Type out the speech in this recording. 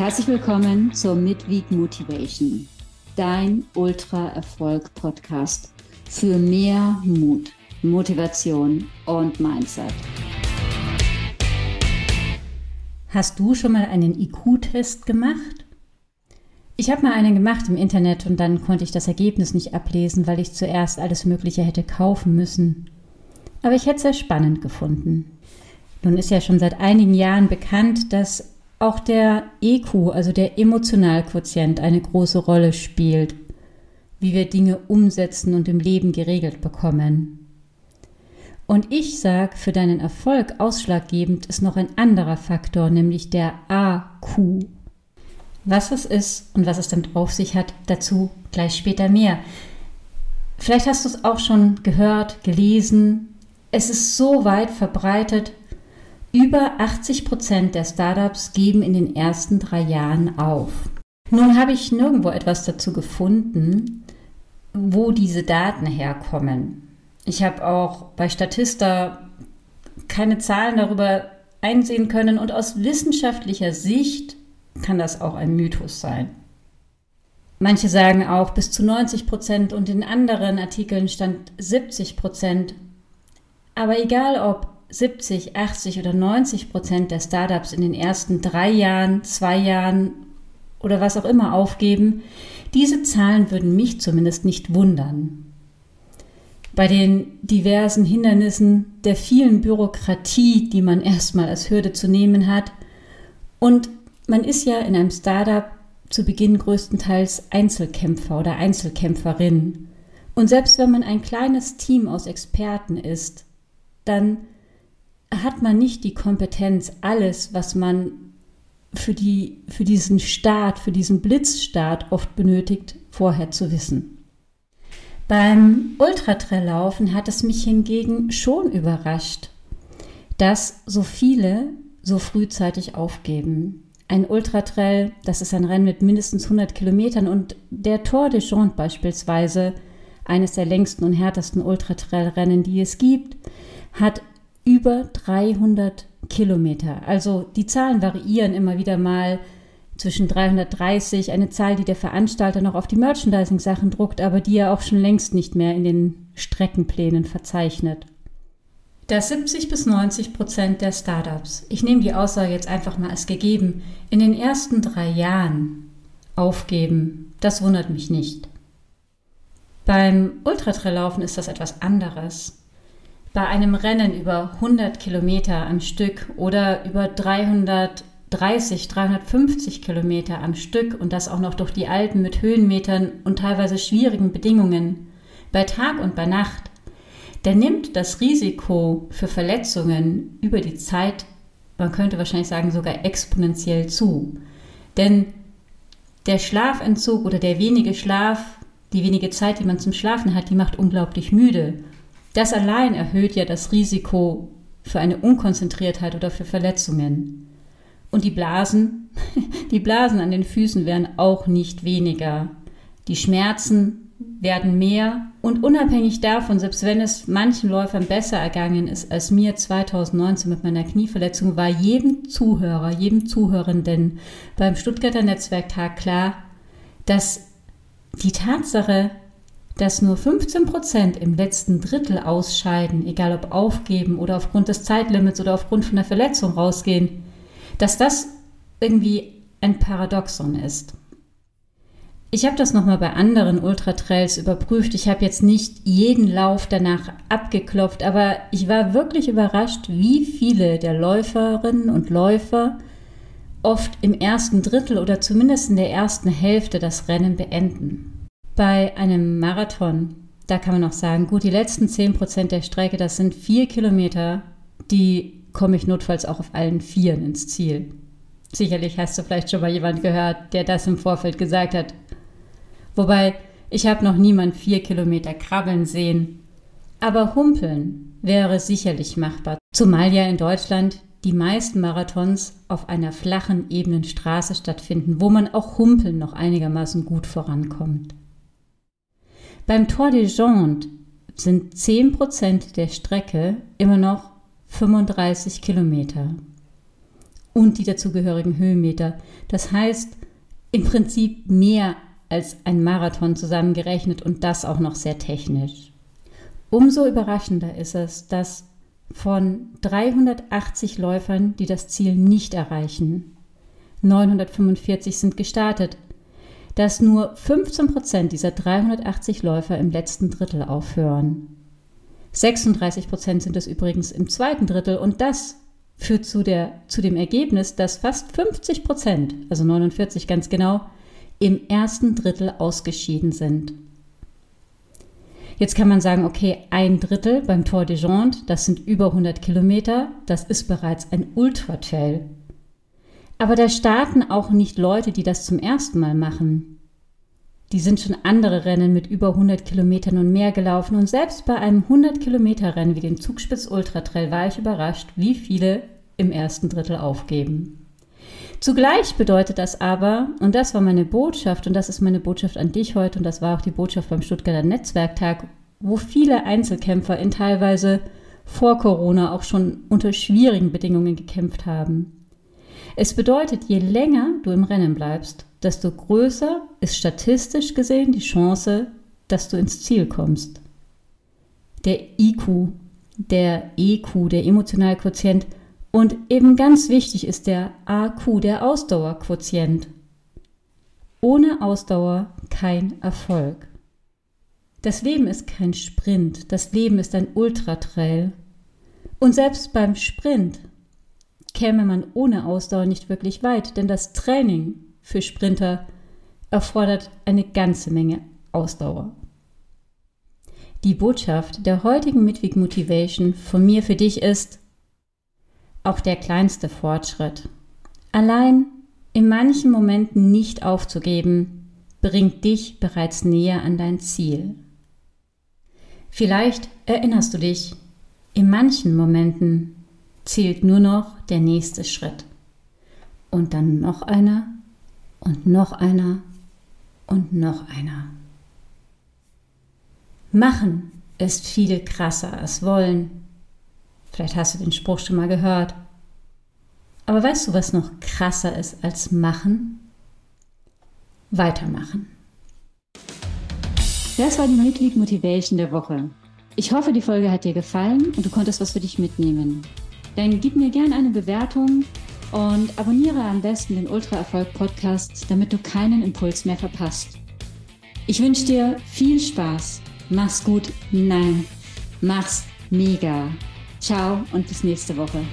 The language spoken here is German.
Herzlich willkommen zur Midweek Motivation, dein Ultra-Erfolg-Podcast für mehr Mut, Motivation und Mindset. Hast du schon mal einen IQ-Test gemacht? Ich habe mal einen gemacht im Internet und dann konnte ich das Ergebnis nicht ablesen, weil ich zuerst alles Mögliche hätte kaufen müssen. Aber ich hätte es sehr spannend gefunden. Nun ist ja schon seit einigen Jahren bekannt, dass auch der EQ, also der Emotionalquotient, eine große Rolle spielt, wie wir Dinge umsetzen und im Leben geregelt bekommen. Und ich sage, für deinen Erfolg ausschlaggebend ist noch ein anderer Faktor, nämlich der AQ. Was es ist und was es damit auf sich hat, dazu gleich später mehr. Vielleicht hast du es auch schon gehört, gelesen. Es ist so weit verbreitet, über 80 Prozent der Startups geben in den ersten drei Jahren auf. Nun habe ich nirgendwo etwas dazu gefunden, wo diese Daten herkommen. Ich habe auch bei Statista keine Zahlen darüber einsehen können und aus wissenschaftlicher Sicht kann das auch ein Mythos sein. Manche sagen auch bis zu 90 Prozent und in anderen Artikeln stand 70 Prozent. Aber egal ob 70, 80 oder 90 Prozent der Startups in den ersten drei Jahren, zwei Jahren oder was auch immer aufgeben, diese Zahlen würden mich zumindest nicht wundern. Bei den diversen Hindernissen der vielen Bürokratie, die man erstmal als Hürde zu nehmen hat, und man ist ja in einem Startup zu Beginn größtenteils Einzelkämpfer oder Einzelkämpferin. Und selbst wenn man ein kleines Team aus Experten ist, dann hat man nicht die Kompetenz, alles, was man für, die, für diesen Start, für diesen Blitzstart oft benötigt, vorher zu wissen. Beim Ultratraillaufen hat es mich hingegen schon überrascht, dass so viele so frühzeitig aufgeben. Ein Ultratrail, das ist ein Rennen mit mindestens 100 Kilometern und der Tour de Jonte beispielsweise, eines der längsten und härtesten Ultratrail-Rennen, die es gibt, hat über 300 Kilometer. Also die Zahlen variieren immer wieder mal zwischen 330, eine Zahl, die der Veranstalter noch auf die Merchandising-Sachen druckt, aber die er auch schon längst nicht mehr in den Streckenplänen verzeichnet. Dass 70 bis 90 Prozent der Startups, ich nehme die Aussage jetzt einfach mal als gegeben, in den ersten drei Jahren aufgeben, das wundert mich nicht. Beim Ultratraillaufen ist das etwas anderes bei einem Rennen über 100 Kilometer am Stück oder über 330, 350 Kilometer am Stück und das auch noch durch die Alpen mit Höhenmetern und teilweise schwierigen Bedingungen, bei Tag und bei Nacht, der nimmt das Risiko für Verletzungen über die Zeit, man könnte wahrscheinlich sagen sogar exponentiell zu. Denn der Schlafentzug oder der wenige Schlaf, die wenige Zeit, die man zum Schlafen hat, die macht unglaublich müde. Das allein erhöht ja das Risiko für eine Unkonzentriertheit oder für Verletzungen. Und die Blasen, die Blasen an den Füßen werden auch nicht weniger. Die Schmerzen werden mehr und unabhängig davon, selbst wenn es manchen Läufern besser ergangen ist als mir 2019 mit meiner Knieverletzung, war jedem Zuhörer, jedem Zuhörenden beim Stuttgarter Netzwerktag klar, dass die Tatsache, dass nur 15 Prozent im letzten Drittel ausscheiden, egal ob aufgeben oder aufgrund des Zeitlimits oder aufgrund von einer Verletzung rausgehen, dass das irgendwie ein Paradoxon ist. Ich habe das nochmal bei anderen Ultratrails überprüft. Ich habe jetzt nicht jeden Lauf danach abgeklopft, aber ich war wirklich überrascht, wie viele der Läuferinnen und Läufer oft im ersten Drittel oder zumindest in der ersten Hälfte das Rennen beenden. Bei einem Marathon, da kann man auch sagen, gut, die letzten 10% der Strecke, das sind vier Kilometer, die komme ich notfalls auch auf allen Vieren ins Ziel. Sicherlich hast du vielleicht schon mal jemand gehört, der das im Vorfeld gesagt hat. Wobei, ich habe noch niemand vier Kilometer krabbeln sehen. Aber humpeln wäre sicherlich machbar. Zumal ja in Deutschland die meisten Marathons auf einer flachen, ebenen Straße stattfinden, wo man auch humpeln noch einigermaßen gut vorankommt. Beim Tour de Jonte sind 10% der Strecke immer noch 35 Kilometer. und die dazugehörigen Höhenmeter. Das heißt, im Prinzip mehr als ein Marathon zusammengerechnet und das auch noch sehr technisch. Umso überraschender ist es, dass von 380 Läufern, die das Ziel nicht erreichen, 945 sind gestartet, dass nur 15 Prozent dieser 380 Läufer im letzten Drittel aufhören. 36 Prozent sind es übrigens im zweiten Drittel und das führt zu, der, zu dem Ergebnis, dass fast 50 Prozent, also 49 ganz genau, im ersten Drittel ausgeschieden sind. Jetzt kann man sagen, okay, ein Drittel beim Tour de Jonde, das sind über 100 Kilometer, das ist bereits ein Ultra-Trail. Aber da starten auch nicht Leute, die das zum ersten Mal machen. Die sind schon andere Rennen mit über 100 Kilometern und mehr gelaufen und selbst bei einem 100 Kilometer Rennen wie dem Zugspitz Ultra Trail war ich überrascht, wie viele im ersten Drittel aufgeben. Zugleich bedeutet das aber, und das war meine Botschaft, und das ist meine Botschaft an dich heute, und das war auch die Botschaft beim Stuttgarter Netzwerktag, wo viele Einzelkämpfer in teilweise vor Corona auch schon unter schwierigen Bedingungen gekämpft haben. Es bedeutet, je länger du im Rennen bleibst, desto größer ist statistisch gesehen die Chance, dass du ins Ziel kommst. Der IQ, der EQ, der emotionale Quotient und eben ganz wichtig ist der AQ, der Ausdauerquotient. Ohne Ausdauer kein Erfolg. Das Leben ist kein Sprint, das Leben ist ein Ultratrail. Und selbst beim Sprint käme man ohne Ausdauer nicht wirklich weit, denn das Training für Sprinter erfordert eine ganze Menge Ausdauer. Die Botschaft der heutigen Midweek Motivation von mir für dich ist, auch der kleinste Fortschritt, allein in manchen Momenten nicht aufzugeben, bringt dich bereits näher an dein Ziel. Vielleicht erinnerst du dich, in manchen Momenten zählt nur noch der nächste Schritt. Und dann noch einer und noch einer und noch einer. Machen ist viel krasser als wollen. Vielleicht hast du den Spruch schon mal gehört. Aber weißt du, was noch krasser ist als machen? Weitermachen. Das war die Midweek Motivation der Woche. Ich hoffe, die Folge hat dir gefallen und du konntest was für dich mitnehmen dann gib mir gerne eine Bewertung und abonniere am besten den Ultra Erfolg Podcast, damit du keinen Impuls mehr verpasst. Ich wünsche dir viel Spaß. Mach's gut. Nein, mach's mega. Ciao und bis nächste Woche.